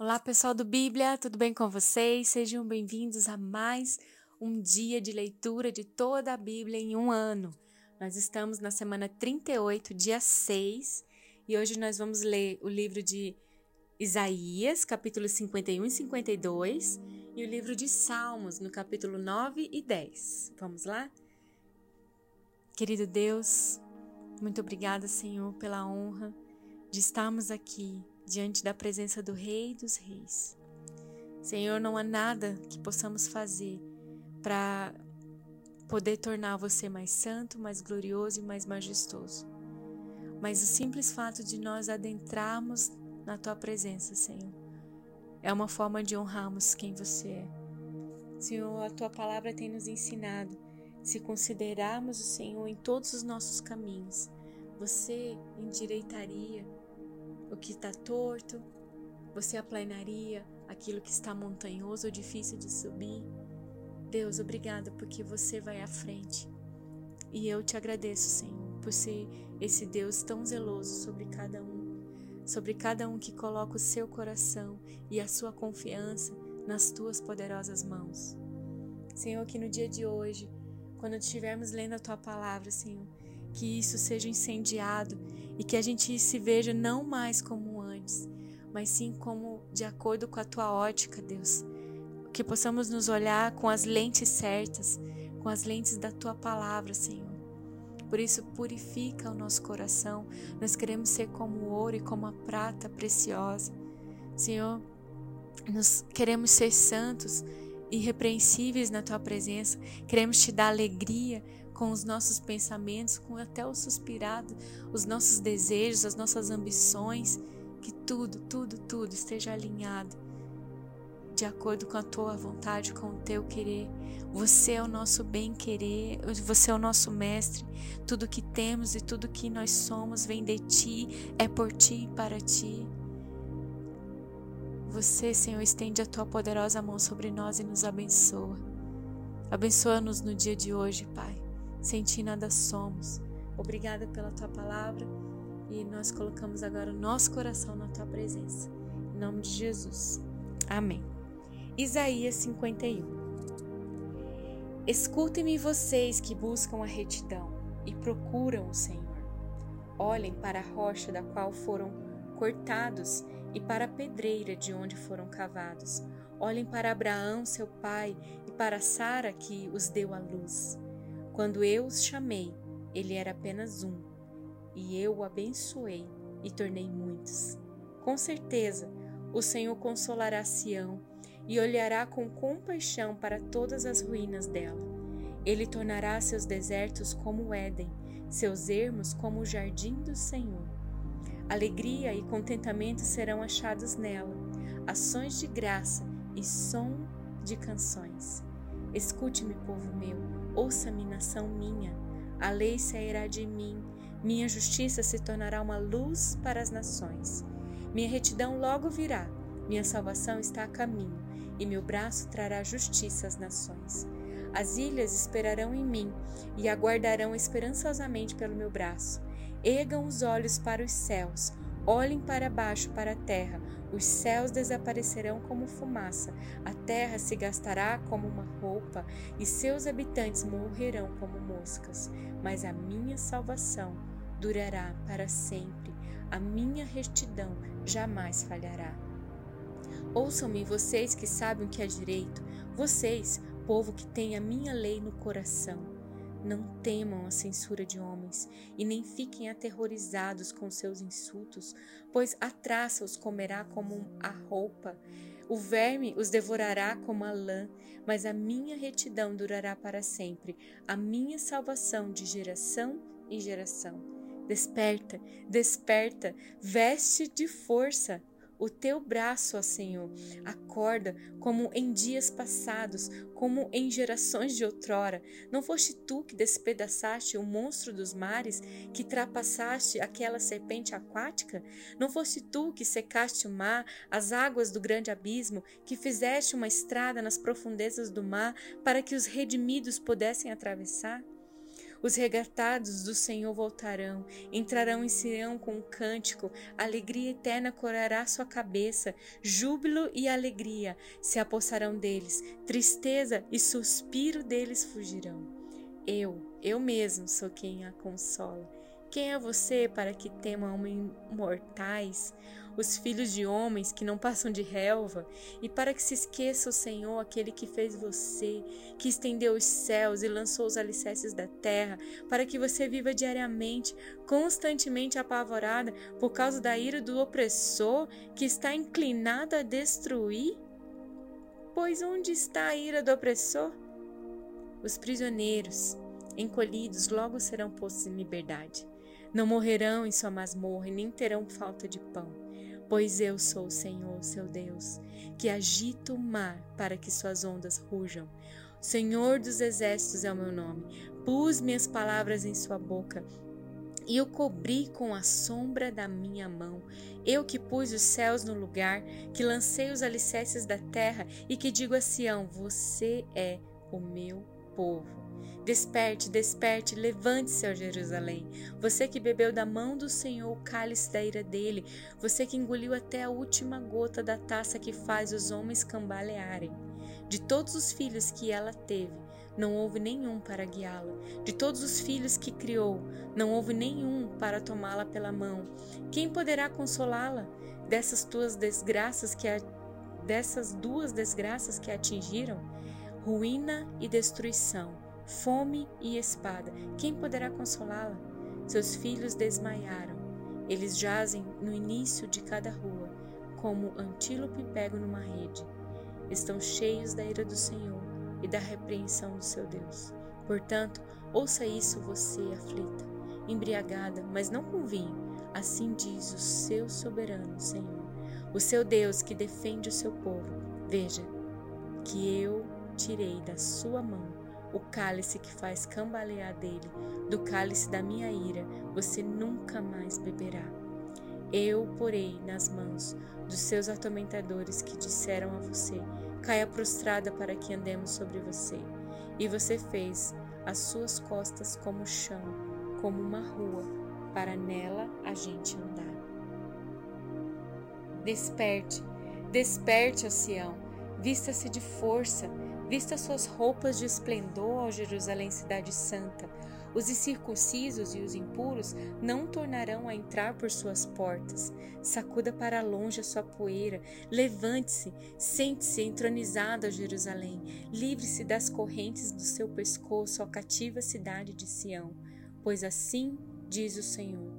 Olá, pessoal do Bíblia, tudo bem com vocês? Sejam bem-vindos a mais um dia de leitura de toda a Bíblia em um ano. Nós estamos na semana 38, dia 6, e hoje nós vamos ler o livro de Isaías, capítulos 51 e 52, e o livro de Salmos, no capítulo 9 e 10. Vamos lá? Querido Deus, muito obrigada, Senhor, pela honra de estarmos aqui diante da presença do Rei dos Reis. Senhor, não há nada que possamos fazer para poder tornar você mais santo, mais glorioso e mais majestoso. Mas o simples fato de nós adentrarmos na tua presença, Senhor, é uma forma de honrarmos quem você é. Senhor, a tua palavra tem nos ensinado se considerarmos o Senhor em todos os nossos caminhos, você endireitaria o que está torto, você aplanaria aquilo que está montanhoso ou difícil de subir. Deus, obrigada porque você vai à frente. E eu te agradeço, Senhor, por ser esse Deus tão zeloso sobre cada um, sobre cada um que coloca o seu coração e a sua confiança nas tuas poderosas mãos. Senhor, que no dia de hoje, quando estivermos lendo a tua palavra, Senhor, que isso seja incendiado e que a gente se veja não mais como antes, mas sim como de acordo com a tua ótica, Deus. Que possamos nos olhar com as lentes certas, com as lentes da tua palavra, Senhor. Por isso, purifica o nosso coração. Nós queremos ser como o ouro e como a prata preciosa. Senhor, nós queremos ser santos, irrepreensíveis na tua presença. Queremos te dar alegria, com os nossos pensamentos, com até o suspirado, os nossos desejos, as nossas ambições, que tudo, tudo, tudo esteja alinhado de acordo com a tua vontade, com o teu querer. Você é o nosso bem-querer, você é o nosso mestre. Tudo que temos e tudo que nós somos vem de ti, é por ti e para ti. Você, Senhor, estende a tua poderosa mão sobre nós e nos abençoa. Abençoa-nos no dia de hoje, Pai. Sem ti nada somos. Obrigada pela tua palavra e nós colocamos agora o nosso coração na tua presença. Em nome de Jesus. Amém. Isaías 51. Escutem-me vocês que buscam a retidão e procuram o Senhor. Olhem para a rocha da qual foram cortados e para a pedreira de onde foram cavados. Olhem para Abraão, seu pai, e para Sara que os deu à luz. Quando eu os chamei, ele era apenas um, e eu o abençoei e tornei muitos. Com certeza, o Senhor consolará Sião e olhará com compaixão para todas as ruínas dela. Ele tornará seus desertos como o Éden, seus ermos como o jardim do Senhor. Alegria e contentamento serão achados nela, ações de graça e som de canções. Escute-me, povo meu, ouça-me, nação minha. A lei sairá de mim, minha justiça se tornará uma luz para as nações. Minha retidão logo virá, minha salvação está a caminho, e meu braço trará justiça às nações. As ilhas esperarão em mim e aguardarão esperançosamente pelo meu braço. Ergam os olhos para os céus, olhem para baixo para a terra, os céus desaparecerão como fumaça, a terra se gastará como uma roupa e seus habitantes morrerão como moscas. Mas a minha salvação durará para sempre, a minha retidão jamais falhará. Ouçam-me, vocês que sabem o que é direito, vocês, povo que tem a minha lei no coração. Não temam a censura de homens e nem fiquem aterrorizados com seus insultos, pois a traça os comerá como a roupa, o verme os devorará como a lã, mas a minha retidão durará para sempre, a minha salvação de geração em geração. Desperta, desperta, veste de força o teu braço, ó Senhor, acorda como em dias passados, como em gerações de outrora. Não foste tu que despedaçaste o monstro dos mares, que trapassaste aquela serpente aquática? Não foste tu que secaste o mar, as águas do grande abismo, que fizeste uma estrada nas profundezas do mar para que os redimidos pudessem atravessar? Os regatados do Senhor voltarão, entrarão em Sião com um cântico, alegria eterna corará sua cabeça, júbilo e alegria se apossarão deles, tristeza e suspiro deles fugirão. Eu, eu mesmo sou quem a consola. Quem é você para que temam mortais? os filhos de homens que não passam de relva, e para que se esqueça o Senhor, aquele que fez você, que estendeu os céus e lançou os alicerces da terra, para que você viva diariamente, constantemente apavorada por causa da ira do opressor que está inclinado a destruir? Pois onde está a ira do opressor? Os prisioneiros, encolhidos, logo serão postos em liberdade. Não morrerão em sua masmorra e nem terão falta de pão Pois eu sou o Senhor, seu Deus, que agita o mar para que suas ondas rujam. Senhor dos exércitos é o meu nome. Pus minhas palavras em sua boca e o cobri com a sombra da minha mão. Eu que pus os céus no lugar, que lancei os alicerces da terra e que digo a Sião: Você é o meu povo. Desperte, desperte, levante-se, ó Jerusalém. Você que bebeu da mão do Senhor o cálice da ira dele, você que engoliu até a última gota da taça que faz os homens cambalearem. De todos os filhos que ela teve, não houve nenhum para guiá-la. De todos os filhos que criou, não houve nenhum para tomá-la pela mão. Quem poderá consolá-la dessas tuas desgraças que a... dessas duas desgraças que a atingiram? Ruína e destruição fome e espada. Quem poderá consolá-la? Seus filhos desmaiaram. Eles jazem no início de cada rua, como antílope pego numa rede. Estão cheios da ira do Senhor e da repreensão do seu Deus. Portanto, ouça isso você, aflita, embriagada, mas não com vinho. Assim diz o seu soberano Senhor, o seu Deus que defende o seu povo. Veja que eu tirei da sua mão o cálice que faz cambalear dele, do cálice da minha ira, você nunca mais beberá. Eu porei nas mãos dos seus atormentadores que disseram a você: caia prostrada para que andemos sobre você. E você fez as suas costas como chão, como uma rua, para nela a gente andar. Desperte, desperte, Sião, vista-se de força, Vista suas roupas de esplendor, ó Jerusalém, cidade santa. Os incircuncisos e os impuros não tornarão a entrar por suas portas. Sacuda para longe a sua poeira. Levante-se, sente-se entronizado, ó Jerusalém. Livre-se das correntes do seu pescoço, ó cativa cidade de Sião. Pois assim diz o Senhor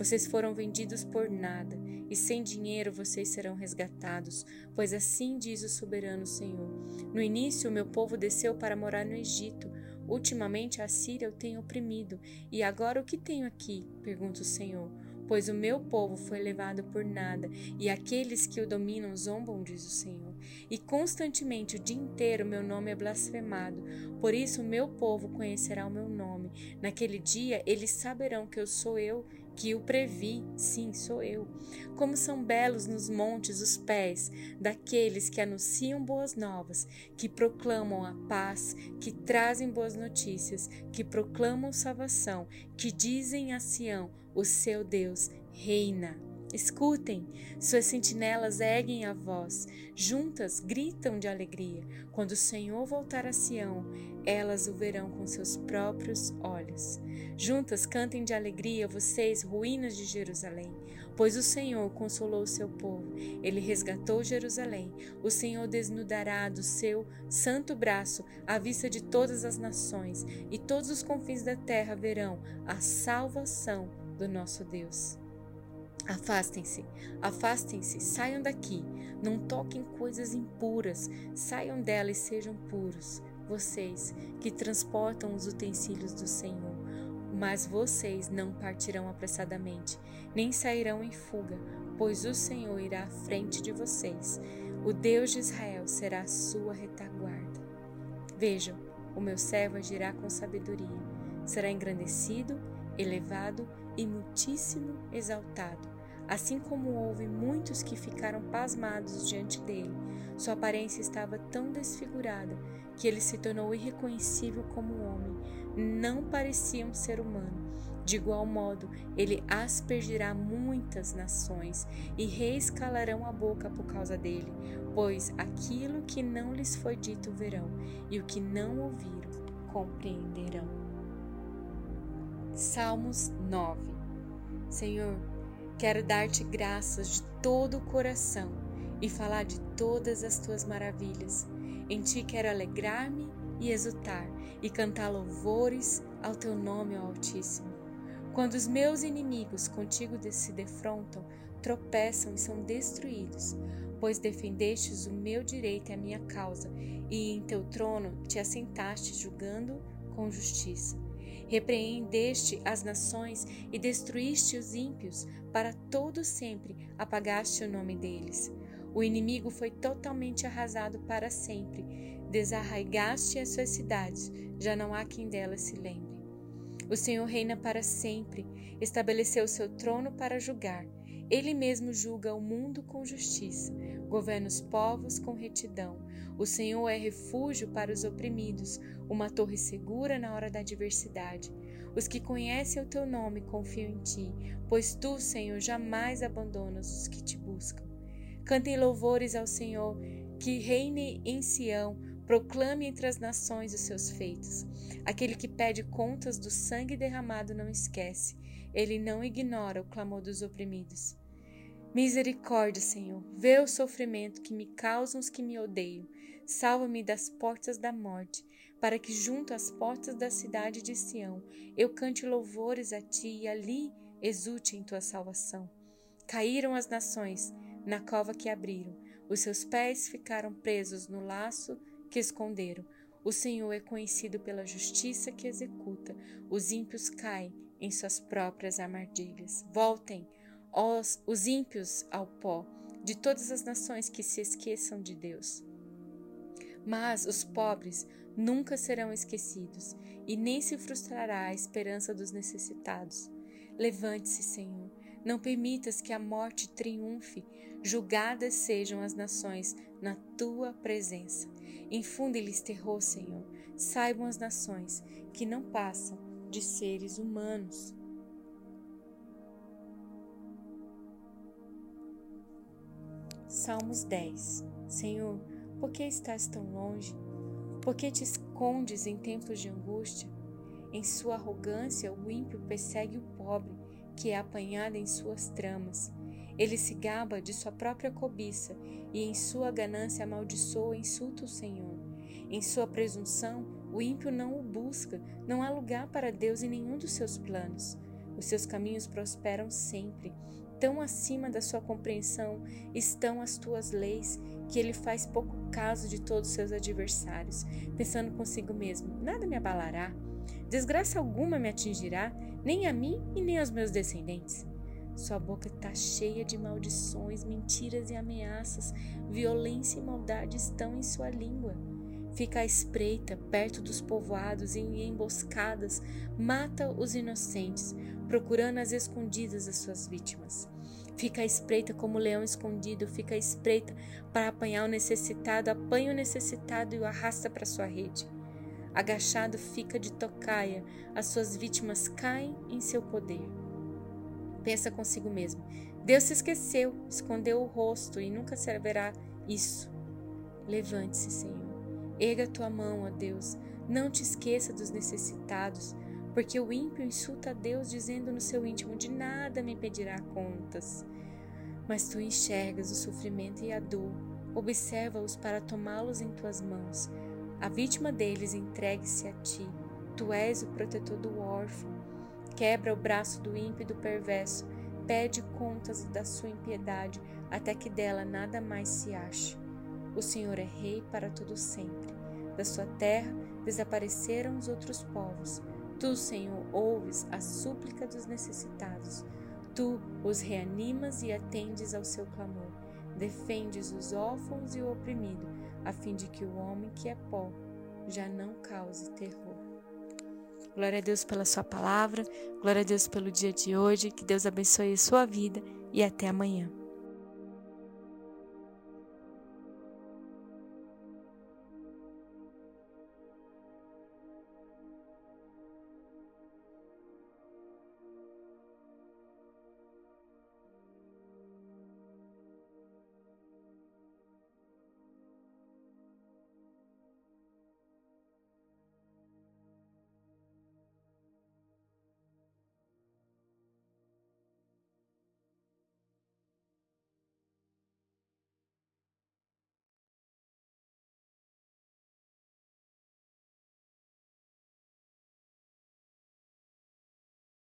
vocês foram vendidos por nada, e sem dinheiro vocês serão resgatados, pois assim diz o soberano Senhor. No início, o meu povo desceu para morar no Egito. Ultimamente, a Síria eu tenho oprimido. E agora o que tenho aqui? pergunta o Senhor pois o meu povo foi levado por nada, e aqueles que o dominam zombam, diz o Senhor. E constantemente o dia inteiro meu nome é blasfemado. Por isso o meu povo conhecerá o meu nome. Naquele dia eles saberão que eu sou eu que o previ, sim, sou eu. Como são belos nos montes os pés daqueles que anunciam boas novas, que proclamam a paz, que trazem boas notícias, que proclamam salvação, que dizem a Sião: o seu Deus reina. Escutem, suas sentinelas erguem a voz, juntas gritam de alegria. Quando o Senhor voltar a Sião, elas o verão com seus próprios olhos. Juntas cantem de alegria, vocês, ruínas de Jerusalém, pois o Senhor consolou o seu povo, ele resgatou Jerusalém. O Senhor desnudará do seu santo braço à vista de todas as nações, e todos os confins da terra verão a salvação do nosso Deus. Afastem-se, afastem-se, saiam daqui, não toquem coisas impuras, saiam dela e sejam puros, vocês que transportam os utensílios do Senhor. Mas vocês não partirão apressadamente, nem sairão em fuga, pois o Senhor irá à frente de vocês. O Deus de Israel será a sua retaguarda. Vejam, o meu servo agirá com sabedoria, será engrandecido, elevado e muitíssimo exaltado, assim como houve muitos que ficaram pasmados diante dele. Sua aparência estava tão desfigurada que ele se tornou irreconhecível como homem. Não parecia um ser humano. De igual modo, ele aspergirá muitas nações, e reis calarão a boca por causa dele, pois aquilo que não lhes foi dito verão, e o que não ouviram compreenderão. Salmos 9 Senhor, quero dar-te graças de todo o coração e falar de todas as tuas maravilhas. Em ti quero alegrar-me e exultar e cantar louvores ao teu nome, ó Altíssimo. Quando os meus inimigos contigo se defrontam, tropeçam e são destruídos, pois defendestes o meu direito e a minha causa, e em teu trono te assentaste julgando com justiça. Repreendeste as nações e destruíste os ímpios, para todo sempre apagaste o nome deles. O inimigo foi totalmente arrasado para sempre. Desarraigaste as suas cidades, já não há quem delas se lembre. O Senhor reina para sempre, estabeleceu seu trono para julgar. Ele mesmo julga o mundo com justiça, governa os povos com retidão. O Senhor é refúgio para os oprimidos, uma torre segura na hora da adversidade. Os que conhecem o teu nome confiam em ti, pois tu, Senhor, jamais abandonas os que te buscam. Cantem louvores ao Senhor, que reine em Sião, proclame entre as nações os seus feitos. Aquele que pede contas do sangue derramado não esquece, ele não ignora o clamor dos oprimidos. Misericórdia, Senhor, vê o sofrimento que me causam os que me odeiam. Salva-me das portas da morte, para que junto às portas da cidade de Sião eu cante louvores a ti e ali exulte em tua salvação. Caíram as nações, na cova que abriram. Os seus pés ficaram presos no laço que esconderam. O Senhor é conhecido pela justiça que executa. Os ímpios caem em suas próprias armadilhas. Voltem, os, os ímpios, ao pó de todas as nações que se esqueçam de Deus. Mas os pobres nunca serão esquecidos, e nem se frustrará a esperança dos necessitados. Levante-se, Senhor, não permitas que a morte triunfe, julgadas sejam as nações na tua presença. Infunde-lhes terror, Senhor. Saibam as nações que não passam de seres humanos. Salmos 10 Senhor, por que estás tão longe? Por que te escondes em tempos de angústia? Em sua arrogância, o ímpio persegue o pobre que é apanhada em suas tramas. Ele se gaba de sua própria cobiça e em sua ganância amaldiçoa e insulta o Senhor. Em sua presunção, o ímpio não o busca, não há lugar para Deus em nenhum dos seus planos. Os seus caminhos prosperam sempre. Tão acima da sua compreensão estão as tuas leis que ele faz pouco caso de todos os seus adversários, pensando consigo mesmo: nada me abalará, desgraça alguma me atingirá, nem a mim e nem aos meus descendentes. Sua boca está cheia de maldições, mentiras e ameaças, violência e maldade estão em sua língua. Fica à espreita, perto dos povoados e em emboscadas, mata os inocentes, procurando as escondidas as suas vítimas. Fica à espreita como o leão escondido, fica à espreita para apanhar o necessitado, apanha o necessitado e o arrasta para sua rede. Agachado fica de tocaia, as suas vítimas caem em seu poder. Pensa consigo mesmo: Deus se esqueceu, escondeu o rosto e nunca servirá isso. Levante-se, Senhor. Erga tua mão, ó Deus. Não te esqueça dos necessitados, porque o ímpio insulta a Deus, dizendo no seu íntimo: De nada me pedirá contas. Mas tu enxergas o sofrimento e a dor, observa-os para tomá-los em tuas mãos a vítima deles entregue-se a ti. Tu és o protetor do órfão. Quebra o braço do ímpio e do perverso. Pede contas da sua impiedade, até que dela nada mais se ache. O Senhor é rei para todo sempre. Da sua terra desapareceram os outros povos. Tu, Senhor, ouves a súplica dos necessitados. Tu os reanimas e atendes ao seu clamor. Defendes os órfãos e o oprimido a fim de que o homem que é pó já não cause terror. Glória a Deus pela sua palavra, glória a Deus pelo dia de hoje, que Deus abençoe a sua vida e até amanhã.